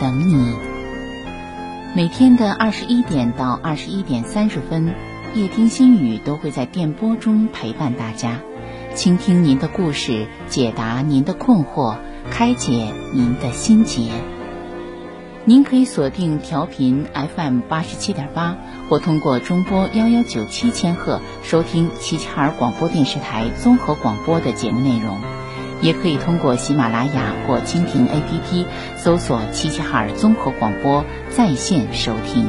等你。每天的二十一点到二十一点三十分，夜听心语都会在电波中陪伴大家，倾听您的故事，解答您的困惑，开解您的心结。您可以锁定调频 FM 八十七点八，或通过中波幺幺九七千赫收听齐齐哈尔广播电视台综合广播的节目内容，也可以通过喜马拉雅或蜻蜓 APP 搜索齐齐哈尔综合广播在线收听。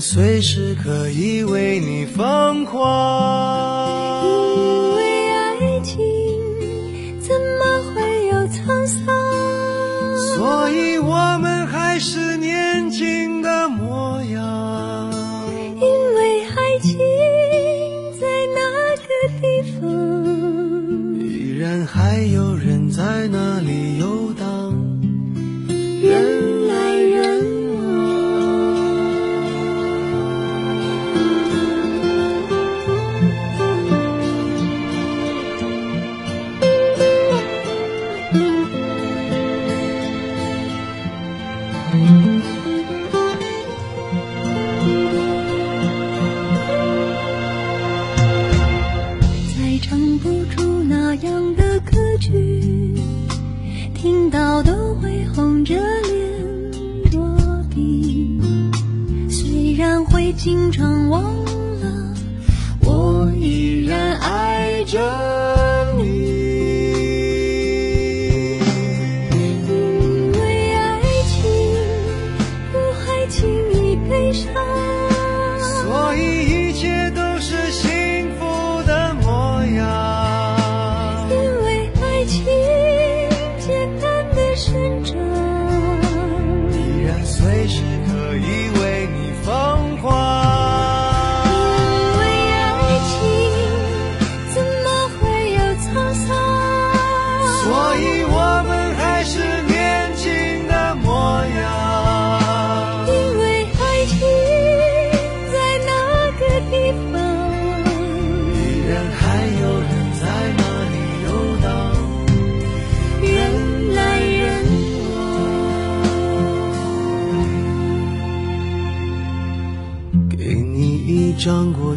随时可以为你疯狂。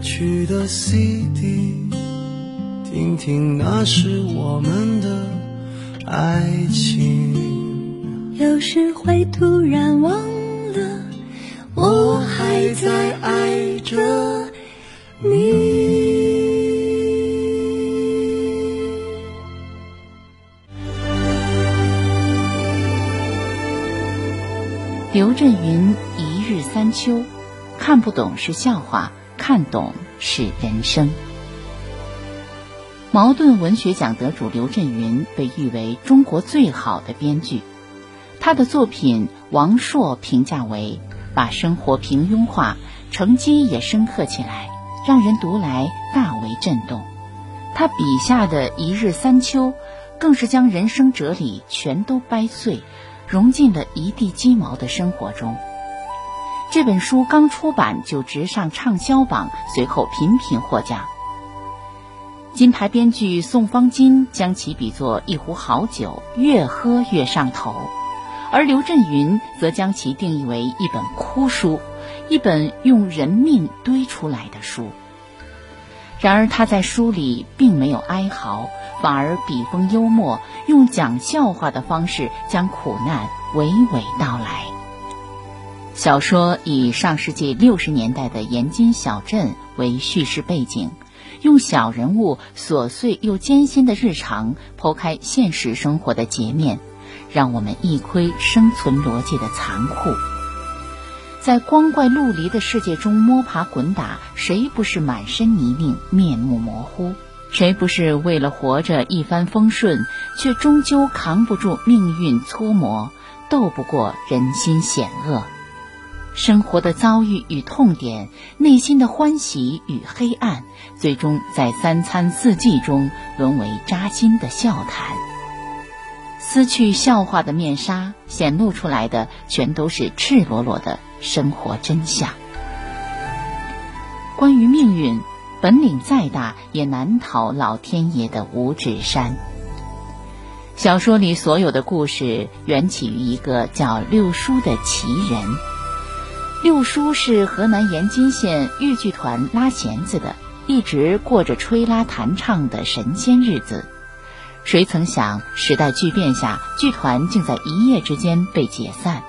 去的 CD，听听那是我们的爱情。有时会突然忘了，我还在爱着你。刘震云一日三秋，看不懂是笑话，看懂是人生。茅盾文学奖得主刘震云被誉为中国最好的编剧，他的作品王朔评价为把生活平庸化，成绩也深刻起来，让人读来大为震动。他笔下的一日三秋，更是将人生哲理全都掰碎。融进了一地鸡毛的生活中。这本书刚出版就直上畅销榜，随后频频获奖。金牌编剧宋方金将其比作一壶好酒，越喝越上头；而刘震云则将其定义为一本哭书，一本用人命堆出来的书。然而他在书里并没有哀嚎。反而笔锋幽默，用讲笑话的方式将苦难娓娓道来。小说以上世纪六十年代的盐津小镇为叙事背景，用小人物琐碎又艰辛的日常剖开现实生活的截面，让我们一窥生存逻辑的残酷。在光怪陆离的世界中摸爬滚打，谁不是满身泥泞、面目模糊？谁不是为了活着一帆风顺，却终究扛不住命运搓磨，斗不过人心险恶？生活的遭遇与痛点，内心的欢喜与黑暗，最终在三餐四季中沦为扎心的笑谈。撕去笑话的面纱，显露出来的全都是赤裸裸的生活真相。关于命运。本领再大，也难逃老天爷的五指山。小说里所有的故事缘起于一个叫六叔的奇人。六叔是河南延津县豫剧团拉弦子的，一直过着吹拉弹唱的神仙日子。谁曾想，时代巨变下，剧团竟在一夜之间被解散。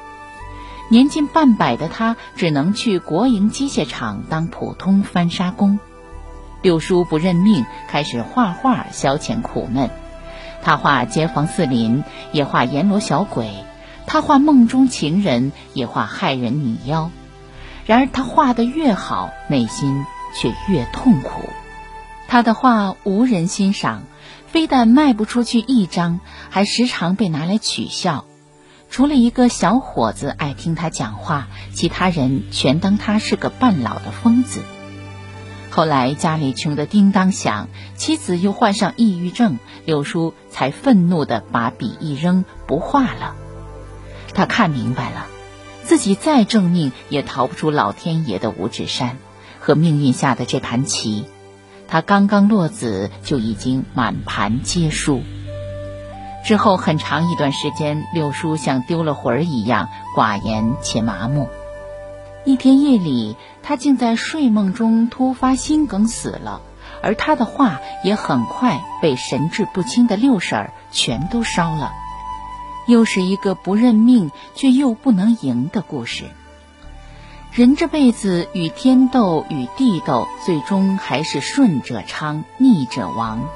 年近半百的他，只能去国营机械厂当普通翻砂工。六叔不认命，开始画画消遣苦闷。他画街坊四邻，也画阎罗小鬼；他画梦中情人，也画害人女妖。然而他画得越好，内心却越痛苦。他的画无人欣赏，非但卖不出去一张，还时常被拿来取笑。除了一个小伙子爱听他讲话，其他人全当他是个半老的疯子。后来家里穷得叮当响，妻子又患上抑郁症，柳叔才愤怒地把笔一扔，不画了。他看明白了，自己再正命也逃不出老天爷的五指山和命运下的这盘棋。他刚刚落子，就已经满盘皆输。之后很长一段时间，六叔像丢了魂儿一样寡言且麻木。一天夜里，他竟在睡梦中突发心梗死了，而他的画也很快被神志不清的六婶儿全都烧了。又是一个不认命却又不能赢的故事。人这辈子与天斗，与地斗，最终还是顺者昌，逆者亡。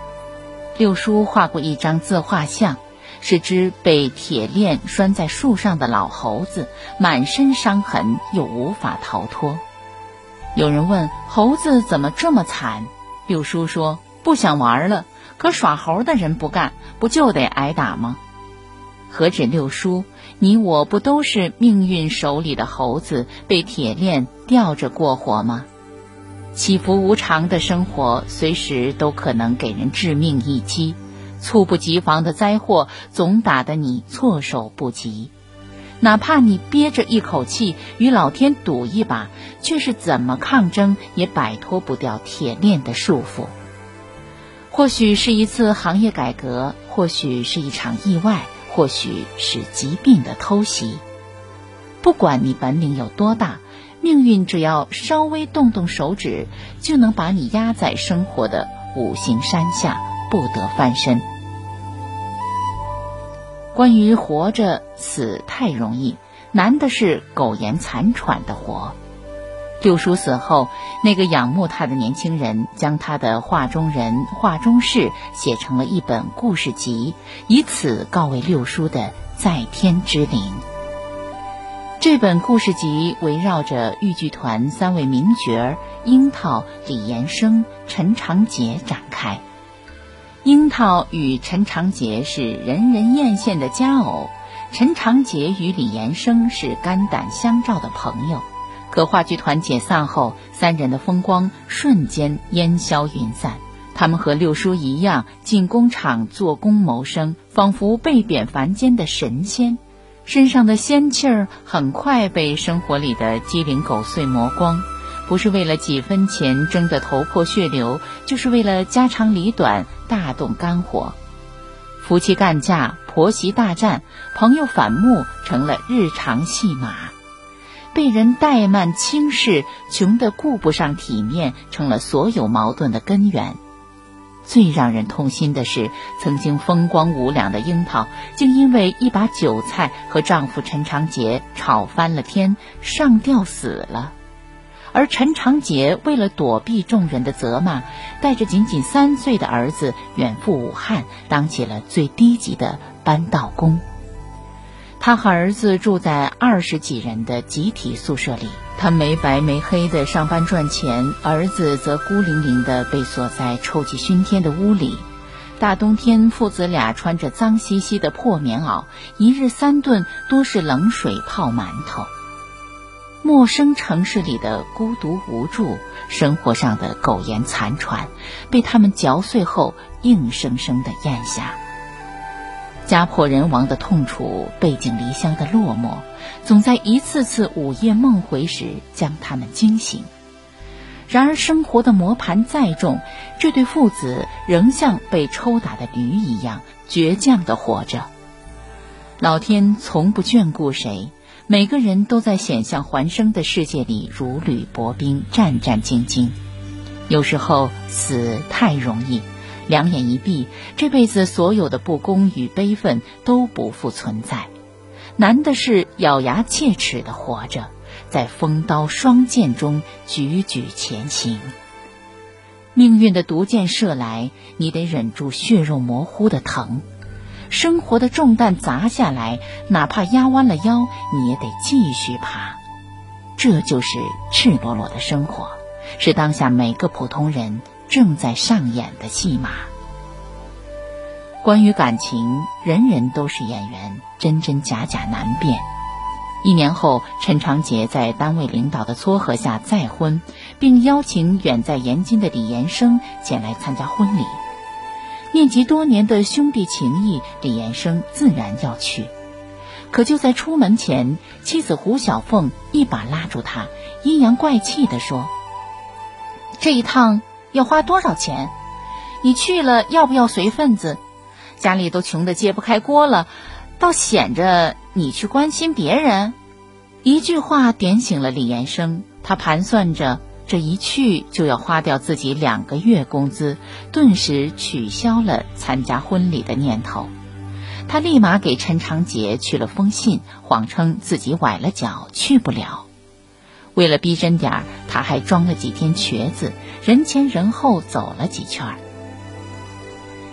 六叔画过一张自画像。是只被铁链拴在树上的老猴子，满身伤痕又无法逃脱。有人问猴子怎么这么惨，六叔说不想玩了。可耍猴的人不干，不就得挨打吗？何止六叔，你我不都是命运手里的猴子，被铁链吊着过活吗？起伏无常的生活，随时都可能给人致命一击。猝不及防的灾祸总打得你措手不及，哪怕你憋着一口气与老天赌一把，却是怎么抗争也摆脱不掉铁链的束缚。或许是一次行业改革，或许是一场意外，或许是疾病的偷袭。不管你本领有多大，命运只要稍微动动手指，就能把你压在生活的五行山下，不得翻身。关于活着，死太容易，难的是苟延残喘的活。六叔死后，那个仰慕他的年轻人将他的画中人、画中事写成了一本故事集，以此告慰六叔的在天之灵。这本故事集围绕着豫剧团三位名角儿樱桃、李延生、陈长捷展开。樱桃与陈长捷是人人艳羡的佳偶，陈长捷与李延生是肝胆相照的朋友。可话剧团解散后，三人的风光瞬间烟消云散。他们和六叔一样，进工厂做工谋生，仿佛被贬凡间的神仙，身上的仙气儿很快被生活里的鸡零狗碎磨光。不是为了几分钱争得头破血流，就是为了家长里短大动肝火。夫妻干架，婆媳大战，朋友反目，成了日常戏码。被人怠慢轻视，穷得顾不上体面，成了所有矛盾的根源。最让人痛心的是，曾经风光无两的樱桃，竟因为一把韭菜和丈夫陈长杰吵翻了天，上吊死了。而陈长杰为了躲避众人的责骂，带着仅仅三岁的儿子远赴武汉，当起了最低级的搬道工。他和儿子住在二十几人的集体宿舍里，他没白没黑的上班赚钱，儿子则孤零零的被锁在臭气熏天的屋里。大冬天，父子俩穿着脏兮兮的破棉袄，一日三顿多是冷水泡馒头。陌生城市里的孤独无助，生活上的苟延残喘，被他们嚼碎后硬生生的咽下。家破人亡的痛楚，背井离乡的落寞，总在一次次午夜梦回时将他们惊醒。然而，生活的磨盘再重，这对父子仍像被抽打的驴一样倔强地活着。老天从不眷顾谁，每个人都在险象环生的世界里如履薄冰，战战兢兢。有时候，死太容易。两眼一闭，这辈子所有的不公与悲愤都不复存在。难的是咬牙切齿的活着，在锋刀双剑中踽踽前行。命运的毒箭射来，你得忍住血肉模糊的疼；生活的重担砸下来，哪怕压弯了腰，你也得继续爬。这就是赤裸裸的生活，是当下每个普通人。正在上演的戏码。关于感情，人人都是演员，真真假假难辨。一年后，陈长杰在单位领导的撮合下再婚，并邀请远在延津的李延生前来参加婚礼。念及多年的兄弟情谊，李延生自然要去。可就在出门前，妻子胡小凤一把拉住他，阴阳怪气地说：“这一趟。”要花多少钱？你去了要不要随份子？家里都穷得揭不开锅了，倒显着你去关心别人。一句话点醒了李延生，他盘算着这一去就要花掉自己两个月工资，顿时取消了参加婚礼的念头。他立马给陈长杰去了封信，谎称自己崴了脚去不了。为了逼真点儿，他还装了几天瘸子，人前人后走了几圈儿。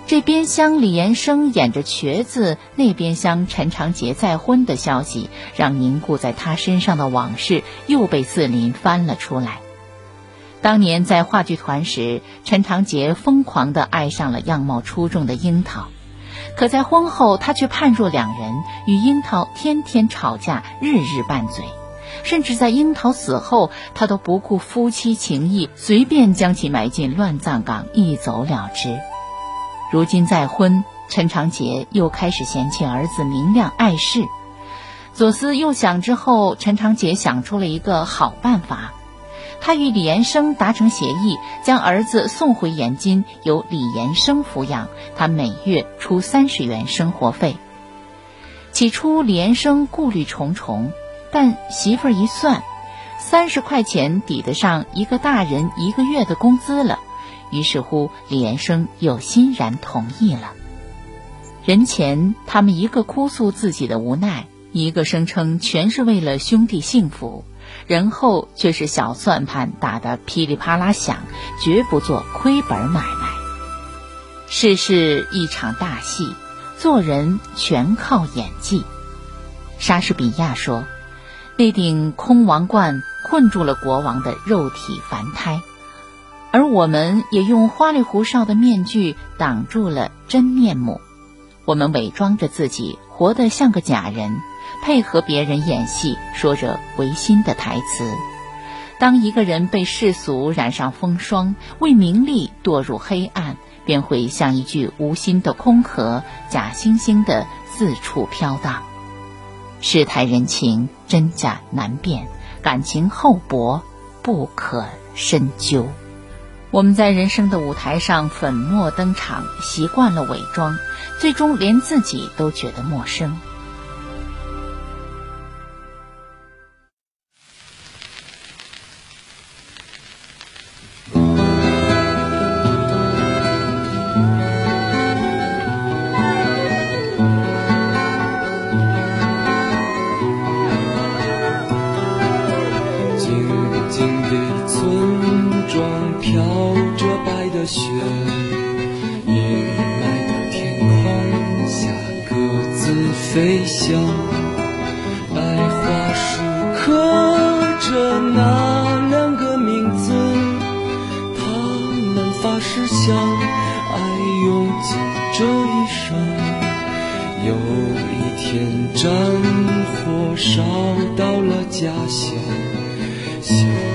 这边厢李延生演着瘸子，那边厢陈长杰再婚的消息，让凝固在他身上的往事又被四邻翻了出来。当年在话剧团时，陈长杰疯狂地爱上了样貌出众的樱桃，可在婚后，他却判若两人，与樱桃天天吵架，日日拌嘴。甚至在樱桃死后，他都不顾夫妻情谊，随便将其埋进乱葬岗，一走了之。如今再婚，陈长捷又开始嫌弃儿子明亮碍事。左思右想之后，陈长捷想出了一个好办法，他与李延生达成协议，将儿子送回延津，由李延生抚养，他每月出三十元生活费。起初，李延生顾虑重重。但媳妇儿一算，三。十块钱抵得上一个大人一个月的工资了。于是乎，李延生又欣然同意了。人前，他们一个哭诉自己的无奈，一个声称全是为了兄弟幸福；人后却是小算盘打得噼里啪啦响，绝不做亏本买卖。世事一场大戏，做人全靠演技。莎士比亚说：“那顶空王冠困住了国王的肉体凡胎。”而我们也用花里胡哨的面具挡住了真面目，我们伪装着自己，活得像个假人，配合别人演戏，说着违心的台词。当一个人被世俗染上风霜，为名利堕入黑暗，便会像一具无心的空壳，假惺惺的四处飘荡。世态人情，真假难辨，感情厚薄，不可深究。我们在人生的舞台上粉墨登场，习惯了伪装，最终连自己都觉得陌生。阴霾的天空下鸽子飞翔白桦树刻着那两个名字他们发誓相爱用尽这一生有一天战火烧到了家乡硝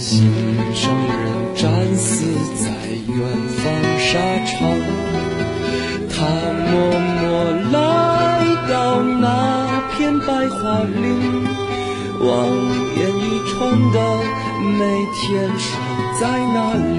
心上人战死在远方沙场，他默默来到那片白桦林，望眼欲穿的每天守在那里。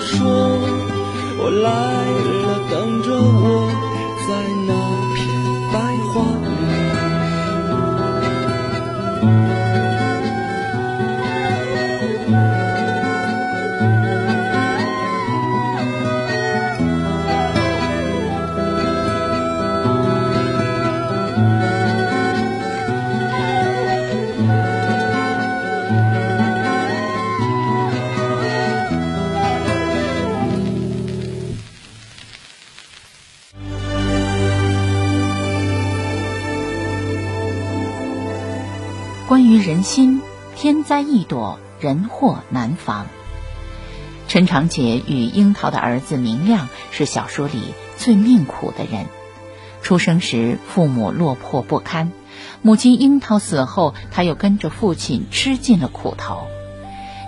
说我来了等着我在哪人心，天灾易躲，人祸难防。陈长捷与樱桃的儿子明亮是小说里最命苦的人。出生时父母落魄不堪，母亲樱桃死后，他又跟着父亲吃尽了苦头。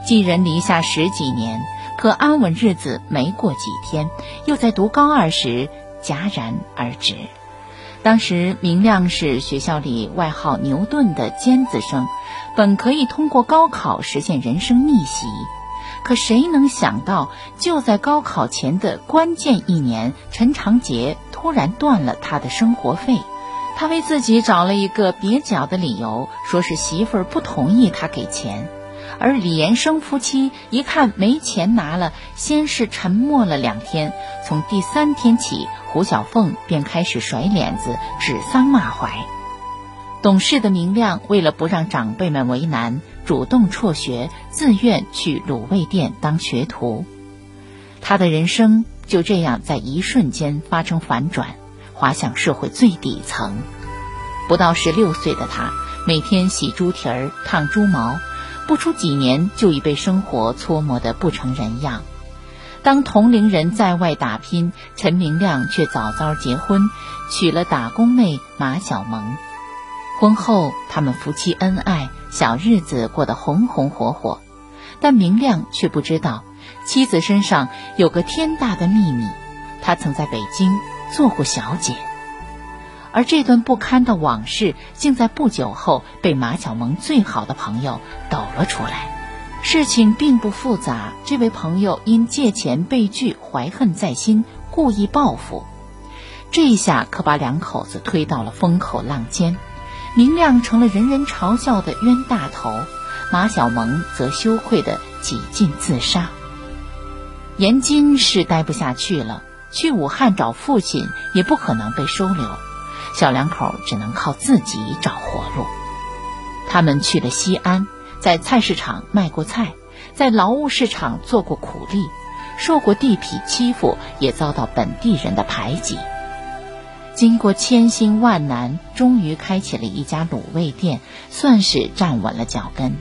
寄人篱下十几年，可安稳日子没过几天，又在读高二时戛然而止。当时明亮是学校里外号“牛顿”的尖子生，本可以通过高考实现人生逆袭，可谁能想到，就在高考前的关键一年，陈长捷突然断了他的生活费。他为自己找了一个蹩脚的理由，说是媳妇儿不同意他给钱。而李延生夫妻一看没钱拿了，先是沉默了两天，从第三天起。胡小凤便开始甩脸子、指桑骂槐。懂事的明亮为了不让长辈们为难，主动辍学，自愿去卤味店当学徒。他的人生就这样在一瞬间发生反转，滑向社会最底层。不到十六岁的他，每天洗猪蹄儿、烫猪毛，不出几年就已被生活搓磨得不成人样。当同龄人在外打拼，陈明亮却早早结婚，娶了打工妹马小萌。婚后，他们夫妻恩爱，小日子过得红红火火。但明亮却不知道，妻子身上有个天大的秘密：他曾在北京做过小姐。而这段不堪的往事，竟在不久后被马小萌最好的朋友抖了出来。事情并不复杂，这位朋友因借钱被拒，怀恨在心，故意报复。这一下可把两口子推到了风口浪尖，明亮成了人人嘲笑的冤大头，马小萌则羞愧的几近自杀。严金是待不下去了，去武汉找父亲也不可能被收留，小两口只能靠自己找活路。他们去了西安。在菜市场卖过菜，在劳务市场做过苦力，受过地痞欺负，也遭到本地人的排挤。经过千辛万难，终于开启了一家卤味店，算是站稳了脚跟。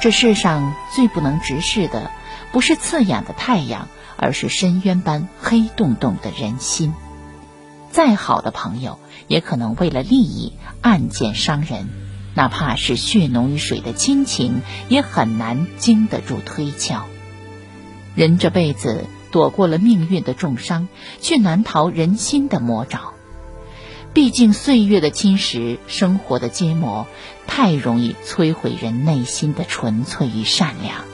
这世上最不能直视的，不是刺眼的太阳，而是深渊般黑洞洞的人心。再好的朋友，也可能为了利益暗箭伤人。哪怕是血浓于水的亲情，也很难经得住推敲。人这辈子躲过了命运的重伤，却难逃人心的魔爪。毕竟岁月的侵蚀，生活的揭磨，太容易摧毁人内心的纯粹与善良。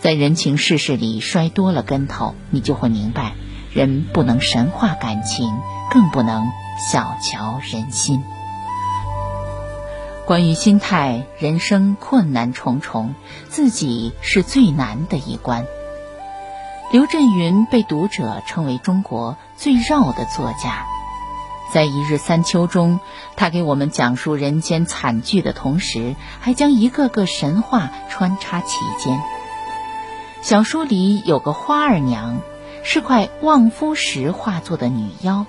在人情世事里摔多了跟头，你就会明白，人不能神化感情，更不能小瞧人心。关于心态，人生困难重重，自己是最难的一关。刘震云被读者称为中国最绕的作家，在一日三秋中，他给我们讲述人间惨剧的同时，还将一个个神话穿插其间。小说里有个花二娘，是块望夫石化作的女妖。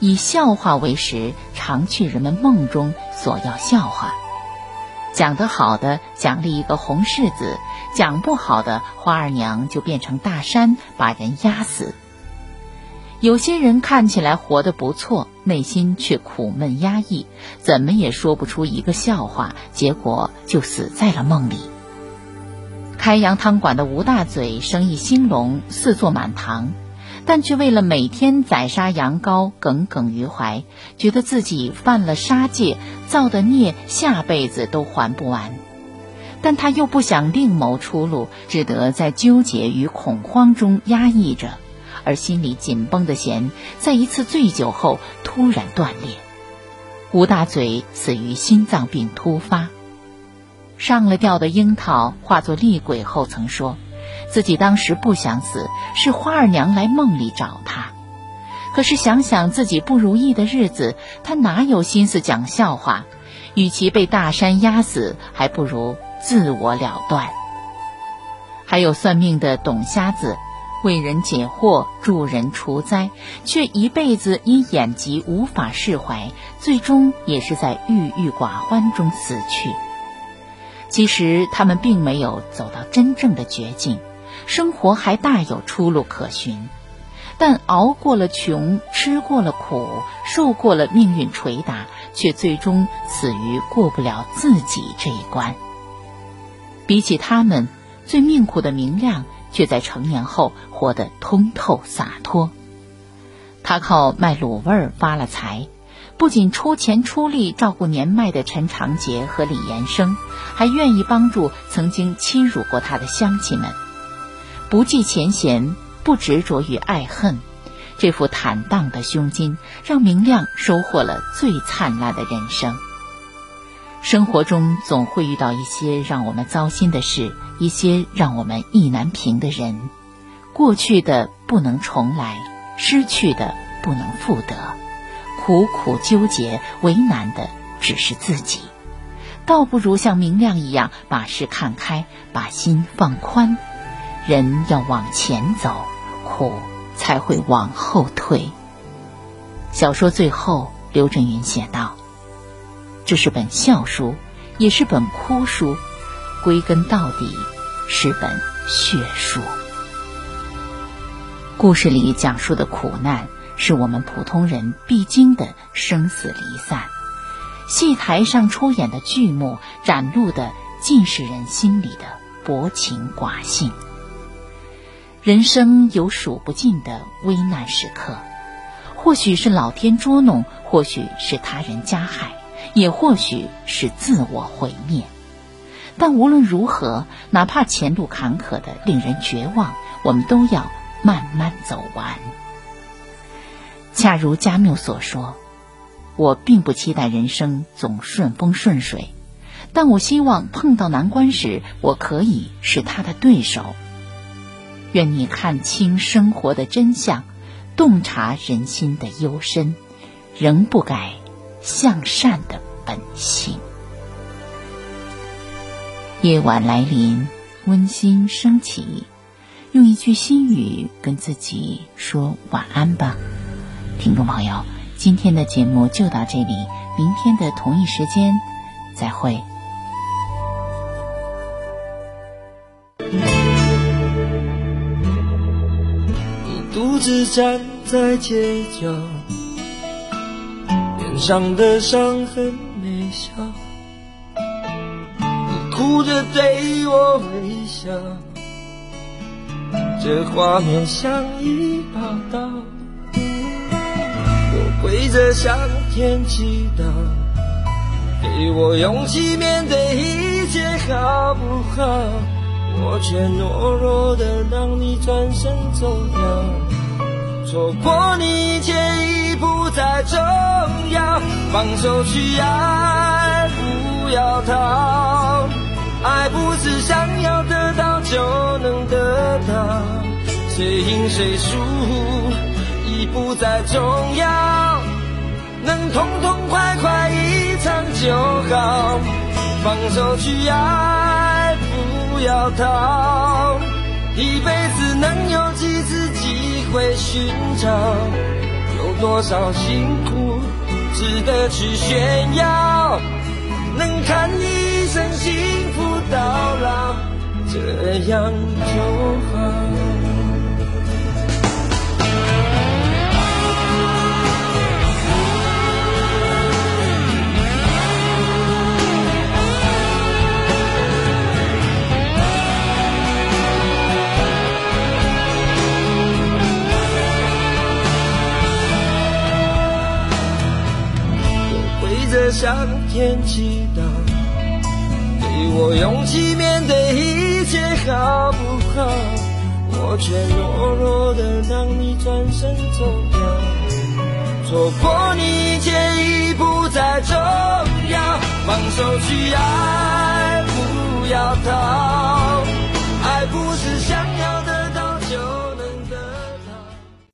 以笑话为食，常去人们梦中索要笑话。讲得好的奖励一个红柿子，讲不好的花二娘就变成大山把人压死。有些人看起来活得不错，内心却苦闷压抑，怎么也说不出一个笑话，结果就死在了梦里。开洋汤馆的吴大嘴生意兴隆，四座满堂。但却为了每天宰杀羊羔耿耿于怀，觉得自己犯了杀戒，造的孽下辈子都还不完。但他又不想另谋出路，只得在纠结与恐慌中压抑着，而心里紧绷的弦在一次醉酒后突然断裂。吴大嘴死于心脏病突发。上了吊的樱桃化作厉鬼后曾说。自己当时不想死，是花二娘来梦里找他。可是想想自己不如意的日子，他哪有心思讲笑话？与其被大山压死，还不如自我了断。还有算命的董瞎子，为人解惑、助人除灾，却一辈子因眼疾无法释怀，最终也是在郁郁寡欢中死去。其实他们并没有走到真正的绝境，生活还大有出路可寻。但熬过了穷，吃过了苦，受过了命运捶打，却最终死于过不了自己这一关。比起他们，最命苦的明亮，却在成年后活得通透洒脱。他靠卖卤味发了财，不仅出钱出力照顾年迈的陈长杰和李延生，还愿意帮助曾经欺辱过他的乡亲们，不计前嫌。不执着于爱恨，这副坦荡的胸襟让明亮收获了最灿烂的人生。生活中总会遇到一些让我们糟心的事，一些让我们意难平的人。过去的不能重来，失去的不能复得，苦苦纠结为难的只是自己。倒不如像明亮一样，把事看开，把心放宽。人要往前走。苦才会往后退。小说最后，刘震云写道：“这是本笑书，也是本哭书，归根到底是本血书。故事里讲述的苦难，是我们普通人必经的生死离散；戏台上出演的剧目，展露的尽是人心里的薄情寡性。”人生有数不尽的危难时刻，或许是老天捉弄，或许是他人加害，也或许是自我毁灭。但无论如何，哪怕前路坎坷的令人绝望，我们都要慢慢走完。恰如加缪所说：“我并不期待人生总顺风顺水，但我希望碰到难关时，我可以是他的对手。”愿你看清生活的真相，洞察人心的幽深，仍不改向善的本性。夜晚来临，温馨升起，用一句心语跟自己说晚安吧，听众朋友，今天的节目就到这里，明天的同一时间再会。独自站在街角，脸上的伤痕没消，你哭着对我微笑，这画面像一把刀。我跪着向天祈祷，给我勇气面对一切好不好？我却懦弱的让你转身走掉。错过你，一切已不再重要。放手去爱，不要逃。爱不是想要得到就能得到，谁赢谁输已不再重要。能痛痛快快一场就好。放手去爱，不要逃。一辈子能有？会寻找有多少辛苦值得去炫耀？能看一生幸福到老，这样就好。向天祈祷，给我勇气面对一切，好不好？我却懦弱的让你转身走掉，错过你，一切已不再重要。放手去爱，不要逃，爱不是想。